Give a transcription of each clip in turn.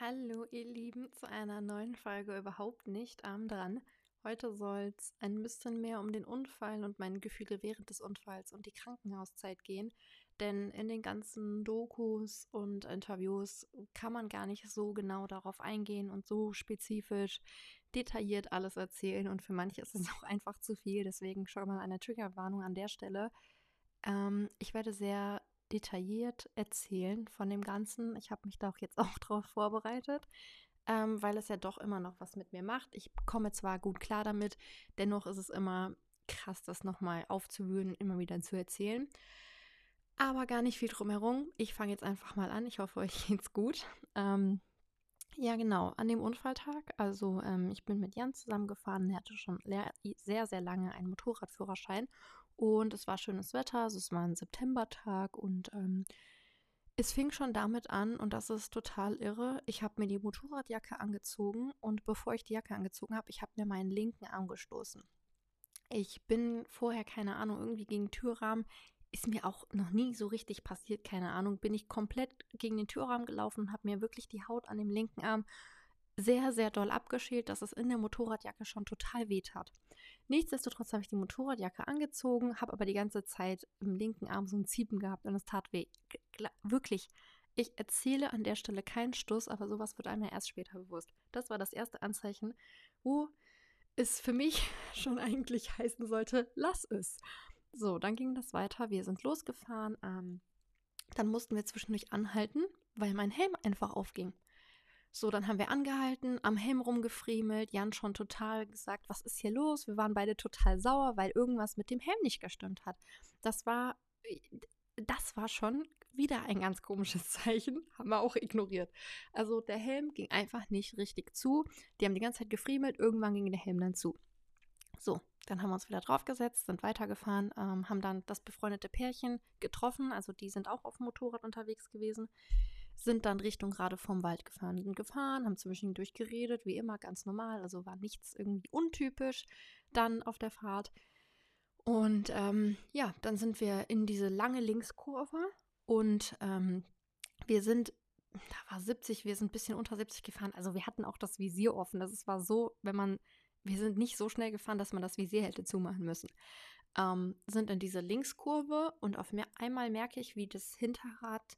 Hallo, ihr Lieben, zu einer neuen Folge überhaupt nicht arm dran. Heute soll es ein bisschen mehr um den Unfall und meine Gefühle während des Unfalls und die Krankenhauszeit gehen. Denn in den ganzen Dokus und Interviews kann man gar nicht so genau darauf eingehen und so spezifisch detailliert alles erzählen. Und für manche ist es auch einfach zu viel. Deswegen schon mal eine Triggerwarnung an der Stelle. Ähm, ich werde sehr detailliert erzählen von dem Ganzen. Ich habe mich da auch jetzt auch drauf vorbereitet, ähm, weil es ja doch immer noch was mit mir macht. Ich komme zwar gut klar damit, dennoch ist es immer krass, das nochmal aufzuwühlen, immer wieder zu erzählen. Aber gar nicht viel drumherum. Ich fange jetzt einfach mal an. Ich hoffe, euch geht's gut. Ähm, ja, genau. An dem Unfalltag, also ähm, ich bin mit Jan zusammengefahren. Er hatte schon sehr, sehr lange einen Motorradführerschein und es war schönes Wetter, also es war ein Septembertag und ähm, es fing schon damit an und das ist total irre. Ich habe mir die Motorradjacke angezogen und bevor ich die Jacke angezogen habe, ich habe mir meinen linken Arm gestoßen. Ich bin vorher, keine Ahnung, irgendwie gegen Türrahmen. Ist mir auch noch nie so richtig passiert, keine Ahnung. Bin ich komplett gegen den Türrahmen gelaufen und habe mir wirklich die Haut an dem linken Arm sehr, sehr doll abgeschält, dass es in der Motorradjacke schon total weh tat. Nichtsdestotrotz habe ich die Motorradjacke angezogen, habe aber die ganze Zeit im linken Arm so ein Ziepen gehabt und es tat weh. Wirklich. Ich erzähle an der Stelle keinen Stuss, aber sowas wird einem ja erst später bewusst. Das war das erste Anzeichen, wo es für mich schon eigentlich heißen sollte, lass es. So, dann ging das weiter. Wir sind losgefahren. Ähm, dann mussten wir zwischendurch anhalten, weil mein Helm einfach aufging. So, dann haben wir angehalten, am Helm rumgefriemelt, Jan schon total gesagt, was ist hier los? Wir waren beide total sauer, weil irgendwas mit dem Helm nicht gestimmt hat. Das war, das war schon wieder ein ganz komisches Zeichen, haben wir auch ignoriert. Also der Helm ging einfach nicht richtig zu. Die haben die ganze Zeit gefriemelt, irgendwann ging der Helm dann zu. So, dann haben wir uns wieder draufgesetzt, sind weitergefahren, ähm, haben dann das befreundete Pärchen getroffen, also die sind auch auf dem Motorrad unterwegs gewesen sind dann Richtung gerade vom Wald gefahren, sind gefahren, haben zwischendurch geredet, wie immer, ganz normal, also war nichts irgendwie untypisch dann auf der Fahrt. Und ähm, ja, dann sind wir in diese lange Linkskurve und ähm, wir sind, da war 70, wir sind ein bisschen unter 70 gefahren, also wir hatten auch das Visier offen. Das war so, wenn man, wir sind nicht so schnell gefahren, dass man das Visier hätte zumachen müssen. Ähm, sind in diese Linkskurve und auf mehr, einmal merke ich, wie das Hinterrad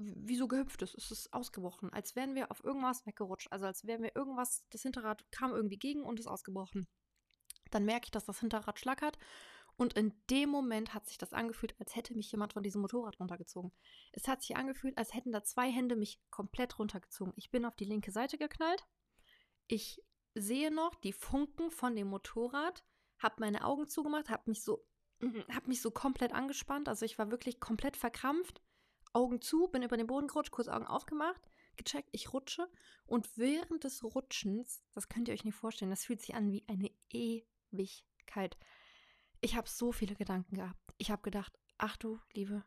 wie so gehüpft ist. Es ist ausgebrochen, als wären wir auf irgendwas weggerutscht. Also als wären wir irgendwas, das Hinterrad kam irgendwie gegen und ist ausgebrochen. Dann merke ich, dass das Hinterrad schlackert. Und in dem Moment hat sich das angefühlt, als hätte mich jemand von diesem Motorrad runtergezogen. Es hat sich angefühlt, als hätten da zwei Hände mich komplett runtergezogen. Ich bin auf die linke Seite geknallt. Ich sehe noch die Funken von dem Motorrad, habe meine Augen zugemacht, habe mich so, habe mich so komplett angespannt. Also ich war wirklich komplett verkrampft Augen zu, bin über den Boden gerutscht, kurz Augen aufgemacht, gecheckt, ich rutsche. Und während des Rutschens, das könnt ihr euch nicht vorstellen, das fühlt sich an wie eine Ewigkeit. Ich habe so viele Gedanken gehabt. Ich habe gedacht, ach du liebe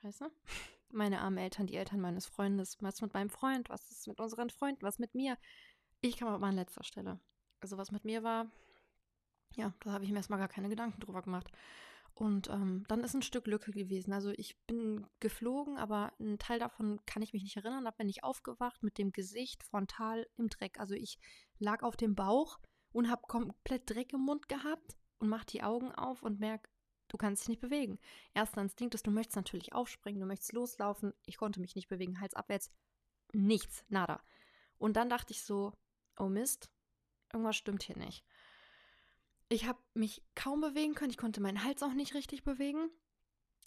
Scheiße, meine armen Eltern, die Eltern meines Freundes, was mit meinem Freund, was ist mit unseren Freunden, was mit mir. Ich kam aber an letzter Stelle. Also was mit mir war, ja, da habe ich mir erstmal gar keine Gedanken drüber gemacht. Und ähm, dann ist ein Stück Lücke gewesen. Also ich bin geflogen, aber ein Teil davon kann ich mich nicht erinnern. Da bin ich aufgewacht mit dem Gesicht frontal im Dreck. Also ich lag auf dem Bauch und habe komplett Dreck im Mund gehabt und mach die Augen auf und merke, du kannst dich nicht bewegen. Erster Instinkt ist, du möchtest natürlich aufspringen, du möchtest loslaufen. Ich konnte mich nicht bewegen, Hals abwärts. Nichts, nada. Und dann dachte ich so, oh Mist, irgendwas stimmt hier nicht. Ich habe mich kaum bewegen können. Ich konnte meinen Hals auch nicht richtig bewegen.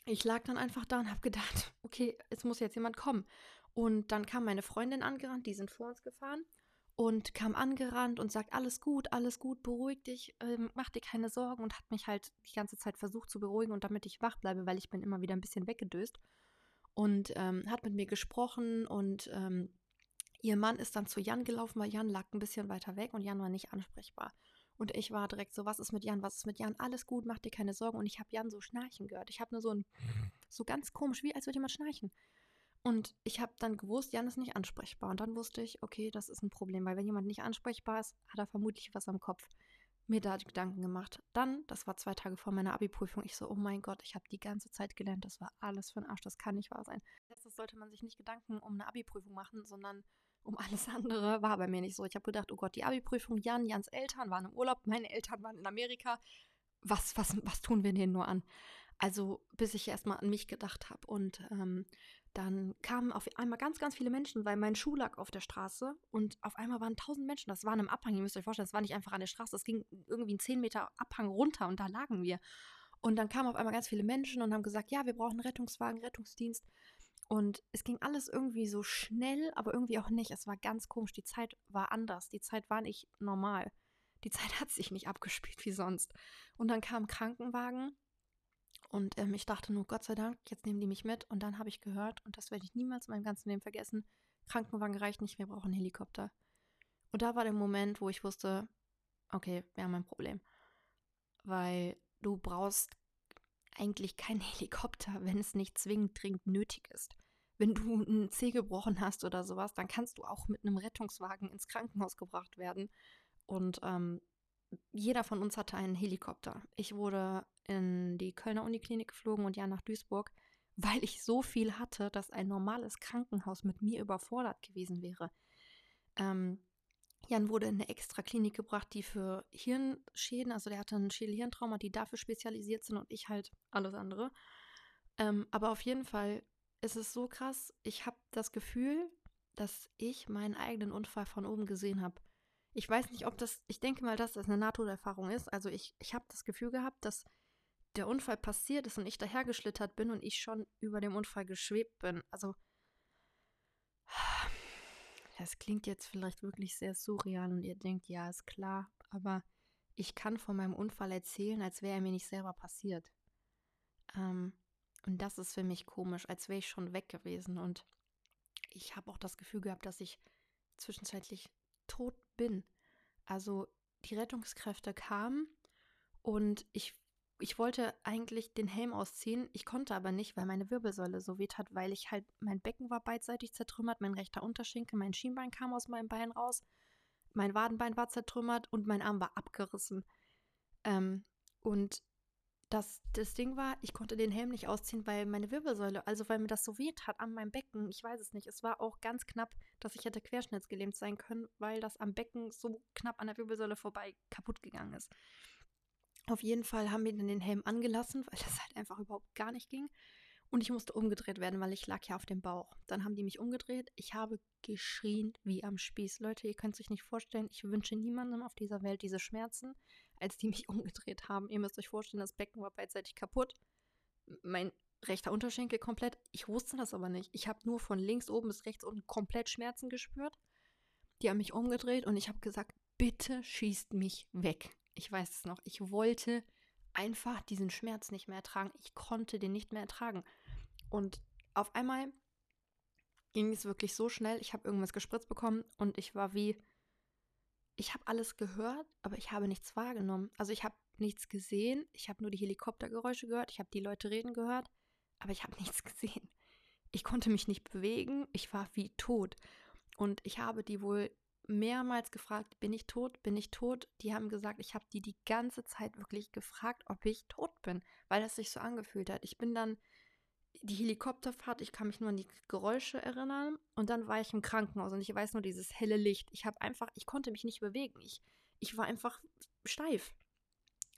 Ich lag dann einfach da und habe gedacht, okay, es muss jetzt jemand kommen. Und dann kam meine Freundin angerannt, die sind vor uns gefahren und kam angerannt und sagt, alles gut, alles gut, beruhig dich, ähm, mach dir keine Sorgen und hat mich halt die ganze Zeit versucht zu beruhigen und damit ich wach bleibe, weil ich bin immer wieder ein bisschen weggedöst und ähm, hat mit mir gesprochen und ähm, ihr Mann ist dann zu Jan gelaufen, weil Jan lag ein bisschen weiter weg und Jan war nicht ansprechbar. Und ich war direkt so, was ist mit Jan, was ist mit Jan? Alles gut, mach dir keine Sorgen. Und ich habe Jan so schnarchen gehört. Ich habe nur so ein, so ganz komisch, wie als würde jemand schnarchen. Und ich habe dann gewusst, Jan ist nicht ansprechbar. Und dann wusste ich, okay, das ist ein Problem, weil wenn jemand nicht ansprechbar ist, hat er vermutlich was am Kopf. Mir da Gedanken gemacht. Dann, das war zwei Tage vor meiner Abi-Prüfung, ich so, oh mein Gott, ich habe die ganze Zeit gelernt, das war alles für den Arsch, das kann nicht wahr sein. Das sollte man sich nicht Gedanken um eine Abi-Prüfung machen, sondern um alles andere war bei mir nicht so. Ich habe gedacht, oh Gott, die Abi-Prüfung, Jan, Jans Eltern waren im Urlaub, meine Eltern waren in Amerika. Was, was, was tun wir denen nur an? Also, bis ich erstmal an mich gedacht habe. Und ähm, dann kamen auf einmal ganz, ganz viele Menschen, weil mein Schuh lag auf der Straße und auf einmal waren tausend Menschen. Das war im Abhang, ihr müsst euch vorstellen, das war nicht einfach an der Straße, das ging irgendwie einen 10 Meter Abhang runter und da lagen wir. Und dann kamen auf einmal ganz viele Menschen und haben gesagt, ja, wir brauchen Rettungswagen, Rettungsdienst. Und es ging alles irgendwie so schnell, aber irgendwie auch nicht. Es war ganz komisch. Die Zeit war anders. Die Zeit war nicht normal. Die Zeit hat sich nicht abgespielt wie sonst. Und dann kam Krankenwagen und ähm, ich dachte nur, Gott sei Dank, jetzt nehmen die mich mit. Und dann habe ich gehört, und das werde ich niemals in meinem ganzen Leben vergessen, Krankenwagen reicht nicht, wir brauchen einen Helikopter. Und da war der Moment, wo ich wusste, okay, wir haben ein Problem. Weil du brauchst eigentlich keinen Helikopter, wenn es nicht zwingend dringend nötig ist. Wenn du einen Zeh gebrochen hast oder sowas, dann kannst du auch mit einem Rettungswagen ins Krankenhaus gebracht werden. Und ähm, jeder von uns hatte einen Helikopter. Ich wurde in die Kölner Uniklinik geflogen und ja nach Duisburg, weil ich so viel hatte, dass ein normales Krankenhaus mit mir überfordert gewesen wäre. Ähm, Jan wurde in eine extra Klinik gebracht, die für Hirnschäden, also der hatte ein Schädel-Hirntrauma, die dafür spezialisiert sind und ich halt alles andere. Ähm, aber auf jeden Fall ist es so krass, ich habe das Gefühl, dass ich meinen eigenen Unfall von oben gesehen habe. Ich weiß nicht, ob das, ich denke mal, dass das eine Nahtoderfahrung ist. Also ich, ich habe das Gefühl gehabt, dass der Unfall passiert ist und ich dahergeschlittert bin und ich schon über dem Unfall geschwebt bin. Also, das klingt jetzt vielleicht wirklich sehr surreal und ihr denkt, ja, ist klar, aber ich kann von meinem Unfall erzählen, als wäre er mir nicht selber passiert. Ähm, und das ist für mich komisch, als wäre ich schon weg gewesen. Und ich habe auch das Gefühl gehabt, dass ich zwischenzeitlich tot bin. Also die Rettungskräfte kamen und ich ich wollte eigentlich den Helm ausziehen, ich konnte aber nicht, weil meine Wirbelsäule so weht hat, weil ich halt, mein Becken war beidseitig zertrümmert, mein rechter Unterschenkel, mein Schienbein kam aus meinem Bein raus, mein Wadenbein war zertrümmert und mein Arm war abgerissen. Ähm, und das, das Ding war, ich konnte den Helm nicht ausziehen, weil meine Wirbelsäule, also weil mir das so weht hat an meinem Becken, ich weiß es nicht. Es war auch ganz knapp, dass ich hätte querschnittsgelähmt sein können, weil das am Becken so knapp an der Wirbelsäule vorbei kaputt gegangen ist. Auf jeden Fall haben wir dann den Helm angelassen, weil das halt einfach überhaupt gar nicht ging. Und ich musste umgedreht werden, weil ich lag ja auf dem Bauch. Dann haben die mich umgedreht. Ich habe geschrien wie am Spieß. Leute, ihr könnt es euch nicht vorstellen. Ich wünsche niemandem auf dieser Welt diese Schmerzen, als die mich umgedreht haben. Ihr müsst euch vorstellen, das Becken war beidseitig kaputt. Mein rechter Unterschenkel komplett. Ich wusste das aber nicht. Ich habe nur von links oben bis rechts unten komplett Schmerzen gespürt. Die haben mich umgedreht und ich habe gesagt, bitte schießt mich weg. Ich weiß es noch. Ich wollte einfach diesen Schmerz nicht mehr ertragen. Ich konnte den nicht mehr ertragen. Und auf einmal ging es wirklich so schnell. Ich habe irgendwas gespritzt bekommen und ich war wie, ich habe alles gehört, aber ich habe nichts wahrgenommen. Also ich habe nichts gesehen. Ich habe nur die Helikoptergeräusche gehört. Ich habe die Leute reden gehört, aber ich habe nichts gesehen. Ich konnte mich nicht bewegen. Ich war wie tot. Und ich habe die wohl mehrmals gefragt, bin ich tot, bin ich tot? Die haben gesagt, ich habe die die ganze Zeit wirklich gefragt, ob ich tot bin, weil das sich so angefühlt hat. Ich bin dann die Helikopterfahrt, ich kann mich nur an die Geräusche erinnern und dann war ich im Krankenhaus und ich weiß nur dieses helle Licht. Ich habe einfach, ich konnte mich nicht bewegen. Ich, ich war einfach steif.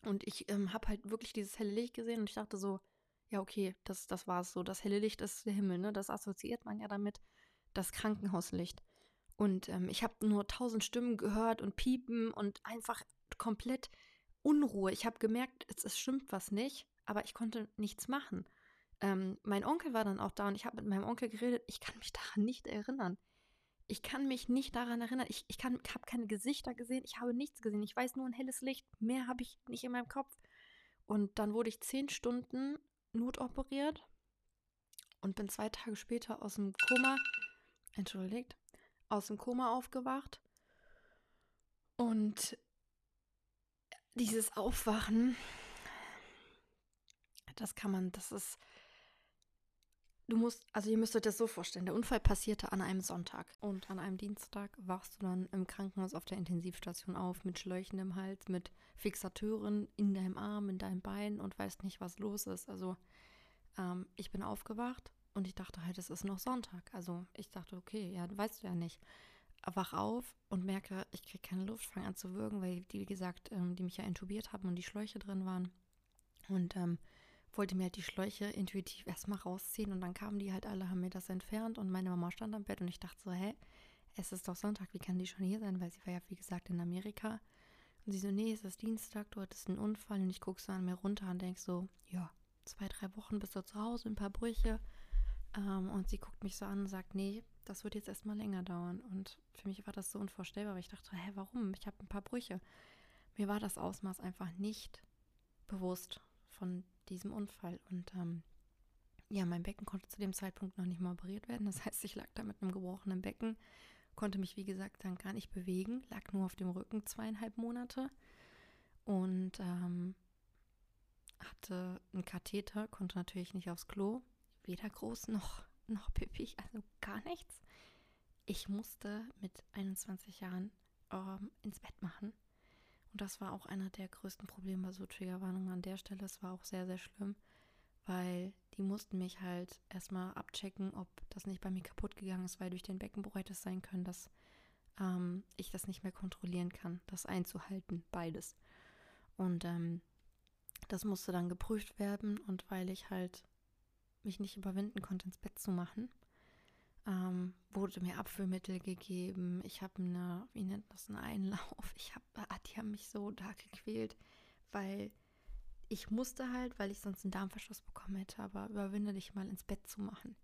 Und ich ähm, habe halt wirklich dieses helle Licht gesehen und ich dachte so, ja, okay, das, das war es so. Das helle Licht ist der Himmel, ne? Das assoziiert man ja damit. Das Krankenhauslicht. Und ähm, ich habe nur tausend Stimmen gehört und Piepen und einfach komplett Unruhe. Ich habe gemerkt, es, es, stimmt was nicht, aber ich konnte nichts machen. Ähm, mein Onkel war dann auch da und ich habe mit meinem Onkel geredet. Ich kann mich daran nicht erinnern. Ich kann mich nicht daran erinnern. Ich, ich, habe keine Gesichter gesehen. Ich habe nichts gesehen. Ich weiß nur ein helles Licht. Mehr habe ich nicht in meinem Kopf. Und dann wurde ich zehn Stunden notoperiert und bin zwei Tage später aus dem Koma, entschuldigt, aus dem Koma aufgewacht. Und dieses Aufwachen, das kann man, das ist, du musst, also ihr müsst euch das so vorstellen, der Unfall passierte an einem Sonntag und an einem Dienstag wachst du dann im Krankenhaus auf der Intensivstation auf mit Schläuchen im Hals, mit Fixateuren in deinem Arm, in deinem Bein und weißt nicht, was los ist. Also ähm, ich bin aufgewacht und ich dachte halt, es ist noch Sonntag. Also ich dachte, okay, ja, weißt du ja nicht. wach auf und merke, ich kriege keine Luft, fange an zu würgen, weil die, wie gesagt, ähm, die mich ja intubiert haben und die Schläuche drin waren. Und ähm, wollte mir halt die Schläuche intuitiv erstmal rausziehen und dann kamen die halt alle, haben mir das entfernt und meine Mama stand am Bett und ich dachte so, hä, es ist doch Sonntag, wie kann die schon hier sein? Weil sie war ja, wie gesagt, in Amerika. Und sie so, nee, es ist Dienstag, du hattest einen Unfall und ich gucke so an mir runter und denke so, ja, zwei, drei Wochen bist du zu Hause, ein paar Brüche. Ähm, und sie guckt mich so an und sagt, nee, das wird jetzt erstmal länger dauern. Und für mich war das so unvorstellbar, weil ich dachte, hä, warum? Ich habe ein paar Brüche. Mir war das Ausmaß einfach nicht bewusst von diesem Unfall. Und ähm, ja, mein Becken konnte zu dem Zeitpunkt noch nicht mal operiert werden. Das heißt, ich lag da mit einem gebrochenen Becken, konnte mich, wie gesagt, dann gar nicht bewegen, lag nur auf dem Rücken zweieinhalb Monate und ähm, hatte einen Katheter, konnte natürlich nicht aufs Klo, weder groß noch, noch pipi, also gar nichts. Ich musste mit 21 Jahren ähm, ins Bett machen. Und das war auch einer der größten Probleme, so Triggerwarnung an der Stelle. Es war auch sehr, sehr schlimm, weil die mussten mich halt erstmal abchecken, ob das nicht bei mir kaputt gegangen ist, weil durch den Beckenbruch hätte es sein können, dass ähm, ich das nicht mehr kontrollieren kann, das einzuhalten, beides. Und ähm, das musste dann geprüft werden und weil ich halt mich nicht überwinden konnte, ins Bett zu machen, ähm, wurde mir Abführmittel gegeben. Ich habe eine, wie nennt das, einen Einlauf. Ich habe, ah, die haben mich so da gequält, weil ich musste halt, weil ich sonst einen Darmverschluss bekommen hätte, aber überwinde dich mal ins Bett zu machen.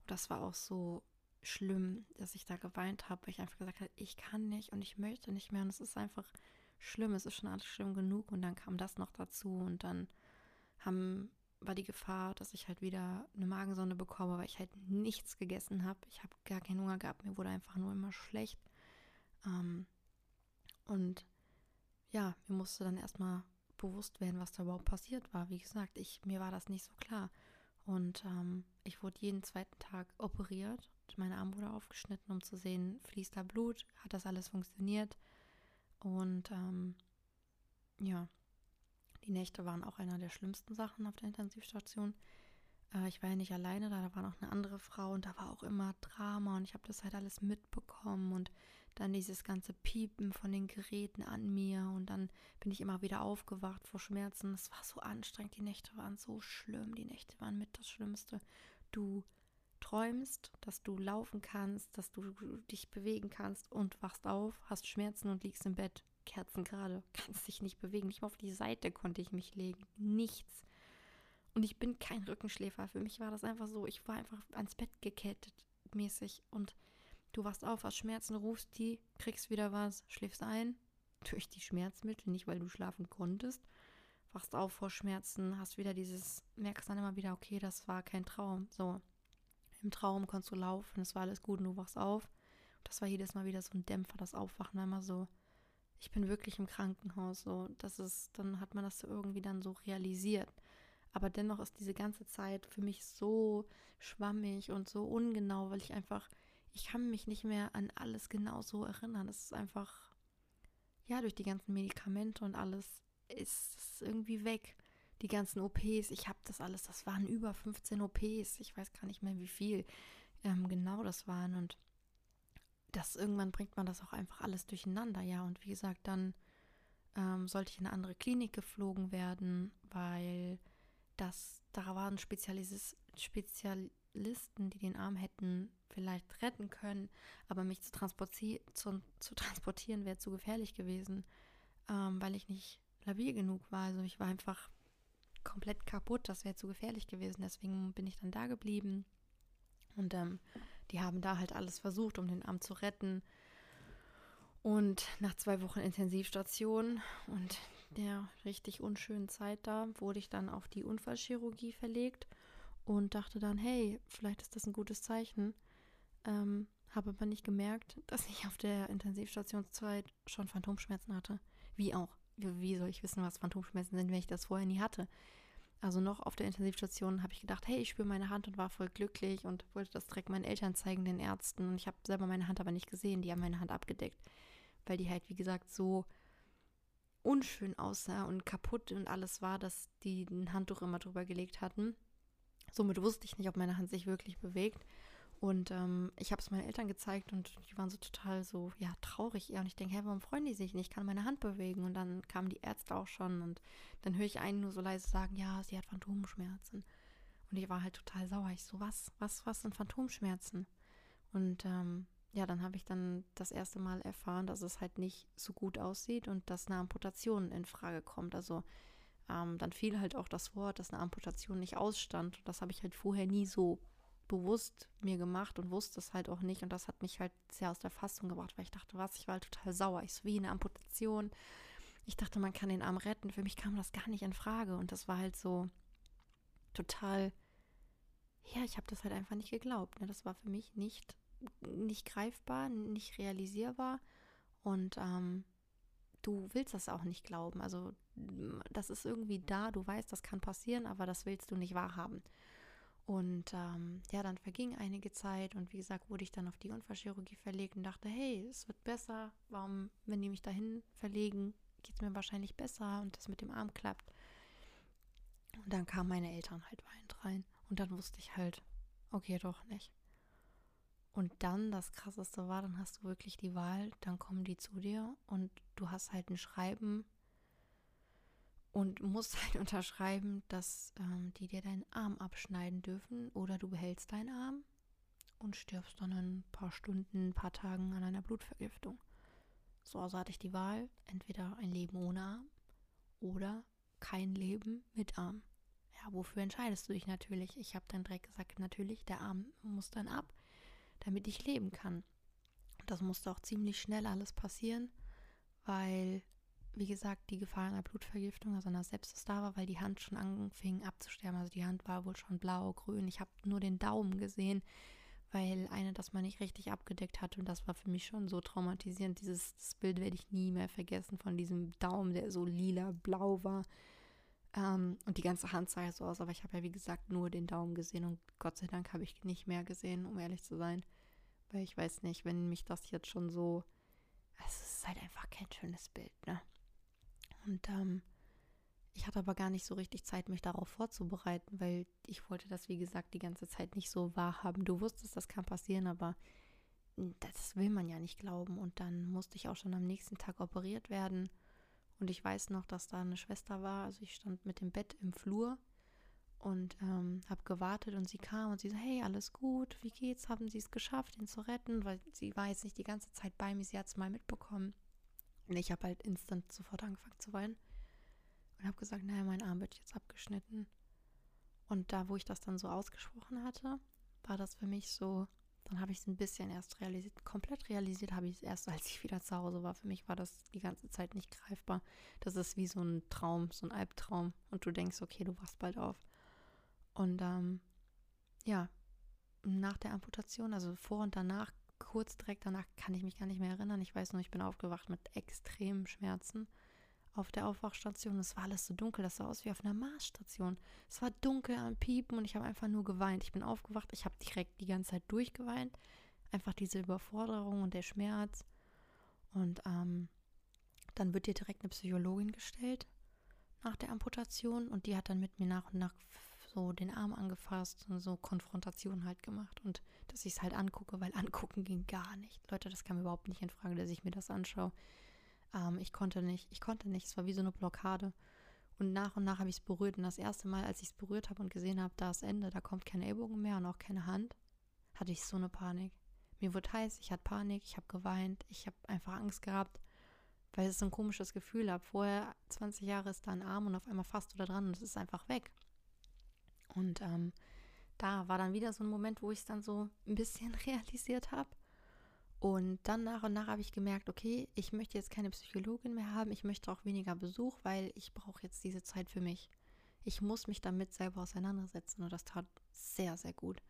Und das war auch so schlimm, dass ich da geweint habe, weil ich einfach gesagt habe, ich kann nicht und ich möchte nicht mehr. Und es ist einfach schlimm, es ist schon alles schlimm genug. Und dann kam das noch dazu und dann haben war die Gefahr, dass ich halt wieder eine Magensonde bekomme, weil ich halt nichts gegessen habe. Ich habe gar keinen Hunger gehabt, mir wurde einfach nur immer schlecht. Ähm, und ja, mir musste dann erstmal bewusst werden, was da überhaupt passiert war. Wie gesagt, ich, mir war das nicht so klar. Und ähm, ich wurde jeden zweiten Tag operiert. Mein Arm wurde aufgeschnitten, um zu sehen, fließt da Blut, hat das alles funktioniert. Und ähm, ja, die Nächte waren auch einer der schlimmsten Sachen auf der Intensivstation. Äh, ich war ja nicht alleine da, da war noch eine andere Frau und da war auch immer Drama und ich habe das halt alles mitbekommen und dann dieses ganze Piepen von den Geräten an mir und dann bin ich immer wieder aufgewacht vor Schmerzen. Es war so anstrengend, die Nächte waren so schlimm, die Nächte waren mit das Schlimmste. Du träumst, dass du laufen kannst, dass du dich bewegen kannst und wachst auf, hast Schmerzen und liegst im Bett. Kerzen gerade, kannst dich nicht bewegen. Nicht mal auf die Seite konnte ich mich legen. Nichts. Und ich bin kein Rückenschläfer. Für mich war das einfach so, ich war einfach ans Bett gekettet mäßig. Und du wachst auf, hast Schmerzen, rufst die, kriegst wieder was, schläfst ein. Durch die Schmerzmittel, nicht weil du schlafen konntest. Wachst auf vor Schmerzen, hast wieder dieses, merkst dann immer wieder, okay, das war kein Traum. So, im Traum konntest du laufen, es war alles gut und du wachst auf. Das war jedes Mal wieder so ein Dämpfer, das Aufwachen immer so, ich bin wirklich im Krankenhaus. So, das ist, dann hat man das so irgendwie dann so realisiert. Aber dennoch ist diese ganze Zeit für mich so schwammig und so ungenau, weil ich einfach, ich kann mich nicht mehr an alles genau so erinnern. Das ist einfach, ja, durch die ganzen Medikamente und alles ist es irgendwie weg. Die ganzen OPs, ich habe das alles, das waren über 15 OPs. Ich weiß gar nicht mehr, wie viel ähm, genau das waren. Und das irgendwann bringt man das auch einfach alles durcheinander, ja. Und wie gesagt, dann ähm, sollte ich in eine andere Klinik geflogen werden, weil das, da waren Spezialis Spezialisten, die den Arm hätten vielleicht retten können, aber mich zu, transporti zu, zu transportieren wäre zu gefährlich gewesen, ähm, weil ich nicht labil genug war. Also ich war einfach komplett kaputt, das wäre zu gefährlich gewesen. Deswegen bin ich dann da geblieben. Und ähm, die haben da halt alles versucht, um den Arm zu retten. Und nach zwei Wochen Intensivstation und der richtig unschönen Zeit da wurde ich dann auf die Unfallchirurgie verlegt und dachte dann, hey, vielleicht ist das ein gutes Zeichen. Ähm, habe aber nicht gemerkt, dass ich auf der Intensivstationszeit schon Phantomschmerzen hatte. Wie auch. Wie soll ich wissen, was Phantomschmerzen sind, wenn ich das vorher nie hatte? Also noch auf der Intensivstation habe ich gedacht, hey, ich spüre meine Hand und war voll glücklich und wollte das direkt meinen Eltern zeigen, den Ärzten. Und ich habe selber meine Hand aber nicht gesehen, die haben meine Hand abgedeckt, weil die halt, wie gesagt, so unschön aussah und kaputt und alles war, dass die ein Handtuch immer drüber gelegt hatten. Somit wusste ich nicht, ob meine Hand sich wirklich bewegt. Und ähm, ich habe es meinen Eltern gezeigt und die waren so total so, ja, traurig eher. Und ich denke, hey, warum freuen die sich nicht? Ich kann meine Hand bewegen. Und dann kamen die Ärzte auch schon und dann höre ich einen nur so leise sagen, ja, sie hat Phantomschmerzen. Und ich war halt total sauer. Ich so, was, was, was sind Phantomschmerzen? Und ähm, ja, dann habe ich dann das erste Mal erfahren, dass es halt nicht so gut aussieht und dass eine Amputation in Frage kommt. Also ähm, dann fiel halt auch das Wort, dass eine Amputation nicht ausstand. Und das habe ich halt vorher nie so bewusst mir gemacht und wusste es halt auch nicht. Und das hat mich halt sehr aus der Fassung gebracht, weil ich dachte, was, ich war halt total sauer. Ich so wie eine Amputation. Ich dachte, man kann den Arm retten. Für mich kam das gar nicht in Frage. Und das war halt so total, ja, ich habe das halt einfach nicht geglaubt. Ne? Das war für mich nicht nicht greifbar, nicht realisierbar und ähm, du willst das auch nicht glauben. Also das ist irgendwie da, du weißt, das kann passieren, aber das willst du nicht wahrhaben. Und ähm, ja, dann verging einige Zeit und wie gesagt, wurde ich dann auf die Unfallchirurgie verlegt und dachte, hey, es wird besser. Warum, wenn die mich dahin verlegen, geht es mir wahrscheinlich besser und das mit dem Arm klappt. Und dann kamen meine Eltern halt weinend rein. Und dann wusste ich halt, okay, doch nicht. Und dann das Krasseste war, dann hast du wirklich die Wahl, dann kommen die zu dir und du hast halt ein Schreiben und musst halt unterschreiben, dass ähm, die dir deinen Arm abschneiden dürfen oder du behältst deinen Arm und stirbst dann in ein paar Stunden, ein paar Tagen an einer Blutvergiftung. So, also hatte ich die Wahl, entweder ein Leben ohne Arm oder kein Leben mit Arm. Ja, wofür entscheidest du dich natürlich? Ich habe dann direkt gesagt, natürlich, der Arm muss dann ab damit ich leben kann. Das musste auch ziemlich schnell alles passieren, weil, wie gesagt, die Gefahr einer Blutvergiftung, also einer Sepsis da war, weil die Hand schon anfing abzusterben. Also die Hand war wohl schon blau, grün. Ich habe nur den Daumen gesehen, weil eine das mal nicht richtig abgedeckt hatte. Und das war für mich schon so traumatisierend. Dieses Bild werde ich nie mehr vergessen von diesem Daumen, der so lila-blau war. Ähm, und die ganze Hand sah ja so aus, aber ich habe ja wie gesagt nur den Daumen gesehen und Gott sei Dank habe ich nicht mehr gesehen, um ehrlich zu sein. Weil ich weiß nicht, wenn mich das jetzt schon so. Es ist halt einfach kein schönes Bild, ne? Und ähm, ich hatte aber gar nicht so richtig Zeit, mich darauf vorzubereiten, weil ich wollte das, wie gesagt, die ganze Zeit nicht so wahrhaben. Du wusstest, das kann passieren, aber das will man ja nicht glauben. Und dann musste ich auch schon am nächsten Tag operiert werden. Und ich weiß noch, dass da eine Schwester war. Also ich stand mit dem Bett im Flur und ähm, habe gewartet und sie kam und sie so, hey, alles gut, wie geht's? Haben Sie es geschafft, ihn zu retten? Weil sie war jetzt nicht die ganze Zeit bei mir, sie hat es mal mitbekommen. Ich habe halt instant sofort angefangen zu weinen und habe gesagt, naja, mein Arm wird jetzt abgeschnitten. Und da, wo ich das dann so ausgesprochen hatte, war das für mich so, dann habe ich es ein bisschen erst realisiert. Komplett realisiert habe ich es erst, als ich wieder zu Hause war. Für mich war das die ganze Zeit nicht greifbar. Das ist wie so ein Traum, so ein Albtraum. Und du denkst, okay, du wachst bald auf. Und ähm, ja, nach der Amputation, also vor und danach, kurz direkt danach, kann ich mich gar nicht mehr erinnern. Ich weiß nur, ich bin aufgewacht mit extremen Schmerzen auf der Aufwachstation. Es war alles so dunkel, das sah aus wie auf einer Marsstation. Es war dunkel am Piepen und ich habe einfach nur geweint. Ich bin aufgewacht, ich habe direkt die ganze Zeit durchgeweint. Einfach diese Überforderung und der Schmerz. Und ähm, dann wird dir direkt eine Psychologin gestellt nach der Amputation und die hat dann mit mir nach und nach so den Arm angefasst und so Konfrontation halt gemacht und dass ich es halt angucke, weil angucken ging gar nicht. Leute, das kam überhaupt nicht in Frage, dass ich mir das anschaue. Ähm, ich konnte nicht, ich konnte nicht, es war wie so eine Blockade. Und nach und nach habe ich es berührt. Und das erste Mal, als ich es berührt habe und gesehen habe, da ist Ende, da kommt kein Ellbogen mehr und auch keine Hand, hatte ich so eine Panik. Mir wurde heiß, ich hatte Panik, ich habe geweint, ich habe einfach Angst gehabt, weil es so ein komisches Gefühl habe. Vorher, 20 Jahre ist da ein Arm und auf einmal fasst du da dran und es ist einfach weg. Und ähm, da war dann wieder so ein Moment, wo ich es dann so ein bisschen realisiert habe. Und dann nach und nach habe ich gemerkt, okay, ich möchte jetzt keine Psychologin mehr haben, ich möchte auch weniger Besuch, weil ich brauche jetzt diese Zeit für mich. Ich muss mich damit selber auseinandersetzen und das tat sehr, sehr gut.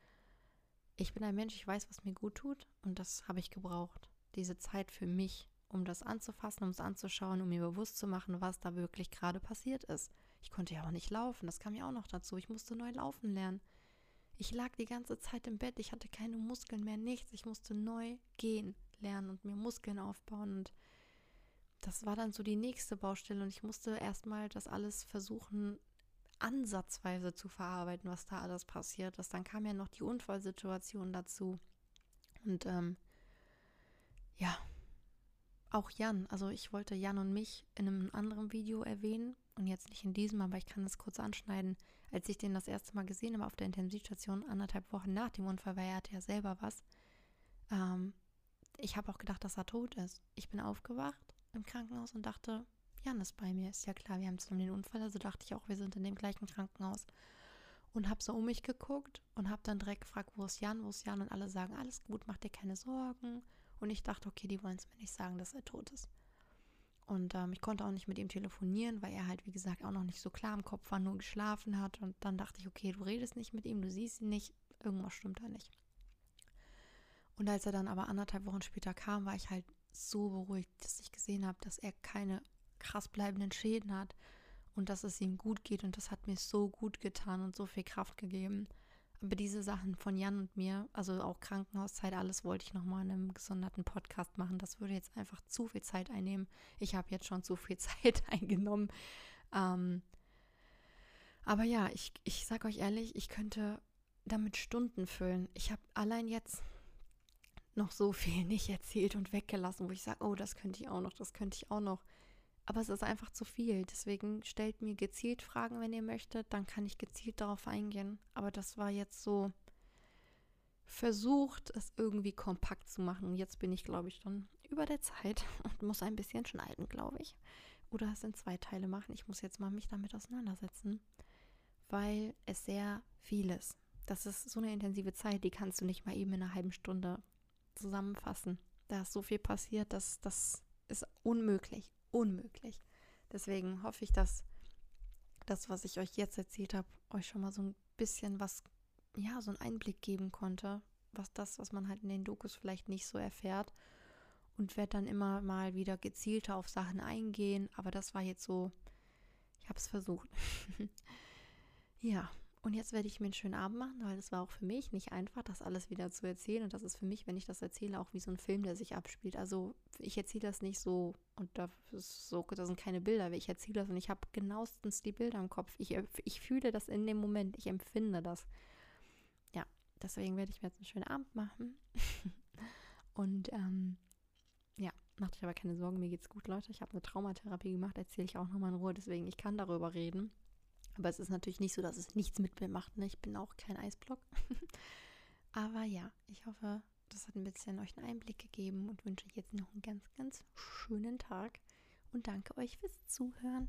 Ich bin ein Mensch, ich weiß, was mir gut tut und das habe ich gebraucht. Diese Zeit für mich, um das anzufassen, um es anzuschauen, um mir bewusst zu machen, was da wirklich gerade passiert ist. Ich konnte ja auch nicht laufen, das kam ja auch noch dazu. Ich musste neu laufen lernen. Ich lag die ganze Zeit im Bett, ich hatte keine Muskeln mehr, nichts. Ich musste neu gehen lernen und mir Muskeln aufbauen. Und das war dann so die nächste Baustelle. Und ich musste erstmal das alles versuchen ansatzweise zu verarbeiten, was da alles passiert ist. Dann kam ja noch die Unfallsituation dazu. Und ähm, ja, auch Jan. Also ich wollte Jan und mich in einem anderen Video erwähnen und jetzt nicht in diesem, aber ich kann das kurz anschneiden. Als ich den das erste Mal gesehen habe auf der Intensivstation, anderthalb Wochen nach dem Unfall, weil er hatte ja selber was. Ähm, ich habe auch gedacht, dass er tot ist. Ich bin aufgewacht im Krankenhaus und dachte, Jan ist bei mir. Ist ja klar, wir haben zusammen den Unfall, also dachte ich auch, wir sind in dem gleichen Krankenhaus. Und habe so um mich geguckt und habe dann direkt gefragt, wo ist Jan, wo ist Jan? Und alle sagen, alles gut, mach dir keine Sorgen. Und ich dachte, okay, die wollen es mir nicht sagen, dass er tot ist. Und ähm, ich konnte auch nicht mit ihm telefonieren, weil er halt, wie gesagt, auch noch nicht so klar im Kopf war, nur geschlafen hat. Und dann dachte ich, okay, du redest nicht mit ihm, du siehst ihn nicht, irgendwas stimmt da nicht. Und als er dann aber anderthalb Wochen später kam, war ich halt so beruhigt, dass ich gesehen habe, dass er keine krass bleibenden Schäden hat und dass es ihm gut geht. Und das hat mir so gut getan und so viel Kraft gegeben. Aber diese Sachen von Jan und mir, also auch Krankenhauszeit, alles wollte ich nochmal in einem gesonderten Podcast machen. Das würde jetzt einfach zu viel Zeit einnehmen. Ich habe jetzt schon zu viel Zeit eingenommen. Ähm, aber ja, ich, ich sage euch ehrlich, ich könnte damit Stunden füllen. Ich habe allein jetzt noch so viel nicht erzählt und weggelassen, wo ich sage, oh, das könnte ich auch noch, das könnte ich auch noch. Aber es ist einfach zu viel. Deswegen stellt mir gezielt Fragen, wenn ihr möchtet. Dann kann ich gezielt darauf eingehen. Aber das war jetzt so versucht, es irgendwie kompakt zu machen. Jetzt bin ich, glaube ich, dann über der Zeit und muss ein bisschen schneiden, glaube ich. Oder es in zwei Teile machen. Ich muss jetzt mal mich damit auseinandersetzen, weil es sehr viel ist. Das ist so eine intensive Zeit, die kannst du nicht mal eben in einer halben Stunde zusammenfassen. Da ist so viel passiert, dass das ist unmöglich unmöglich. Deswegen hoffe ich, dass das, was ich euch jetzt erzählt habe, euch schon mal so ein bisschen was, ja, so einen Einblick geben konnte, was das, was man halt in den Dokus vielleicht nicht so erfährt. Und werde dann immer mal wieder gezielter auf Sachen eingehen. Aber das war jetzt so, ich habe es versucht. ja, und jetzt werde ich mir einen schönen Abend machen, weil es war auch für mich nicht einfach, das alles wieder zu erzählen. Und das ist für mich, wenn ich das erzähle, auch wie so ein Film, der sich abspielt. Also ich erzähle das nicht so und da, so, da sind keine Bilder, ich erzähle das und ich habe genauestens die Bilder im Kopf. Ich, ich fühle das in dem Moment, ich empfinde das. Ja, deswegen werde ich mir jetzt einen schönen Abend machen. und ähm, ja, macht euch aber keine Sorgen, mir geht's gut, Leute. Ich habe eine Traumatherapie gemacht, erzähle ich auch nochmal in Ruhe, deswegen ich kann darüber reden. Aber es ist natürlich nicht so, dass es nichts mit mir macht. Ne? Ich bin auch kein Eisblock. Aber ja, ich hoffe, das hat ein bisschen euch einen Einblick gegeben und wünsche jetzt noch einen ganz, ganz schönen Tag. Und danke euch fürs Zuhören.